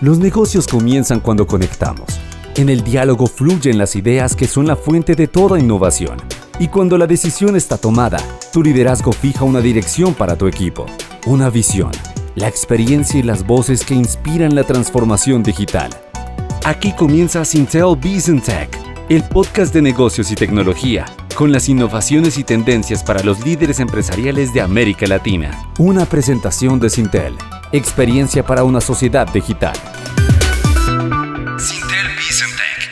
Los negocios comienzan cuando conectamos. En el diálogo fluyen las ideas que son la fuente de toda innovación. Y cuando la decisión está tomada, tu liderazgo fija una dirección para tu equipo, una visión, la experiencia y las voces que inspiran la transformación digital. Aquí comienza Sintel Business Tech, el podcast de negocios y tecnología, con las innovaciones y tendencias para los líderes empresariales de América Latina. Una presentación de Sintel, experiencia para una sociedad digital. Sintel Wiesendeck.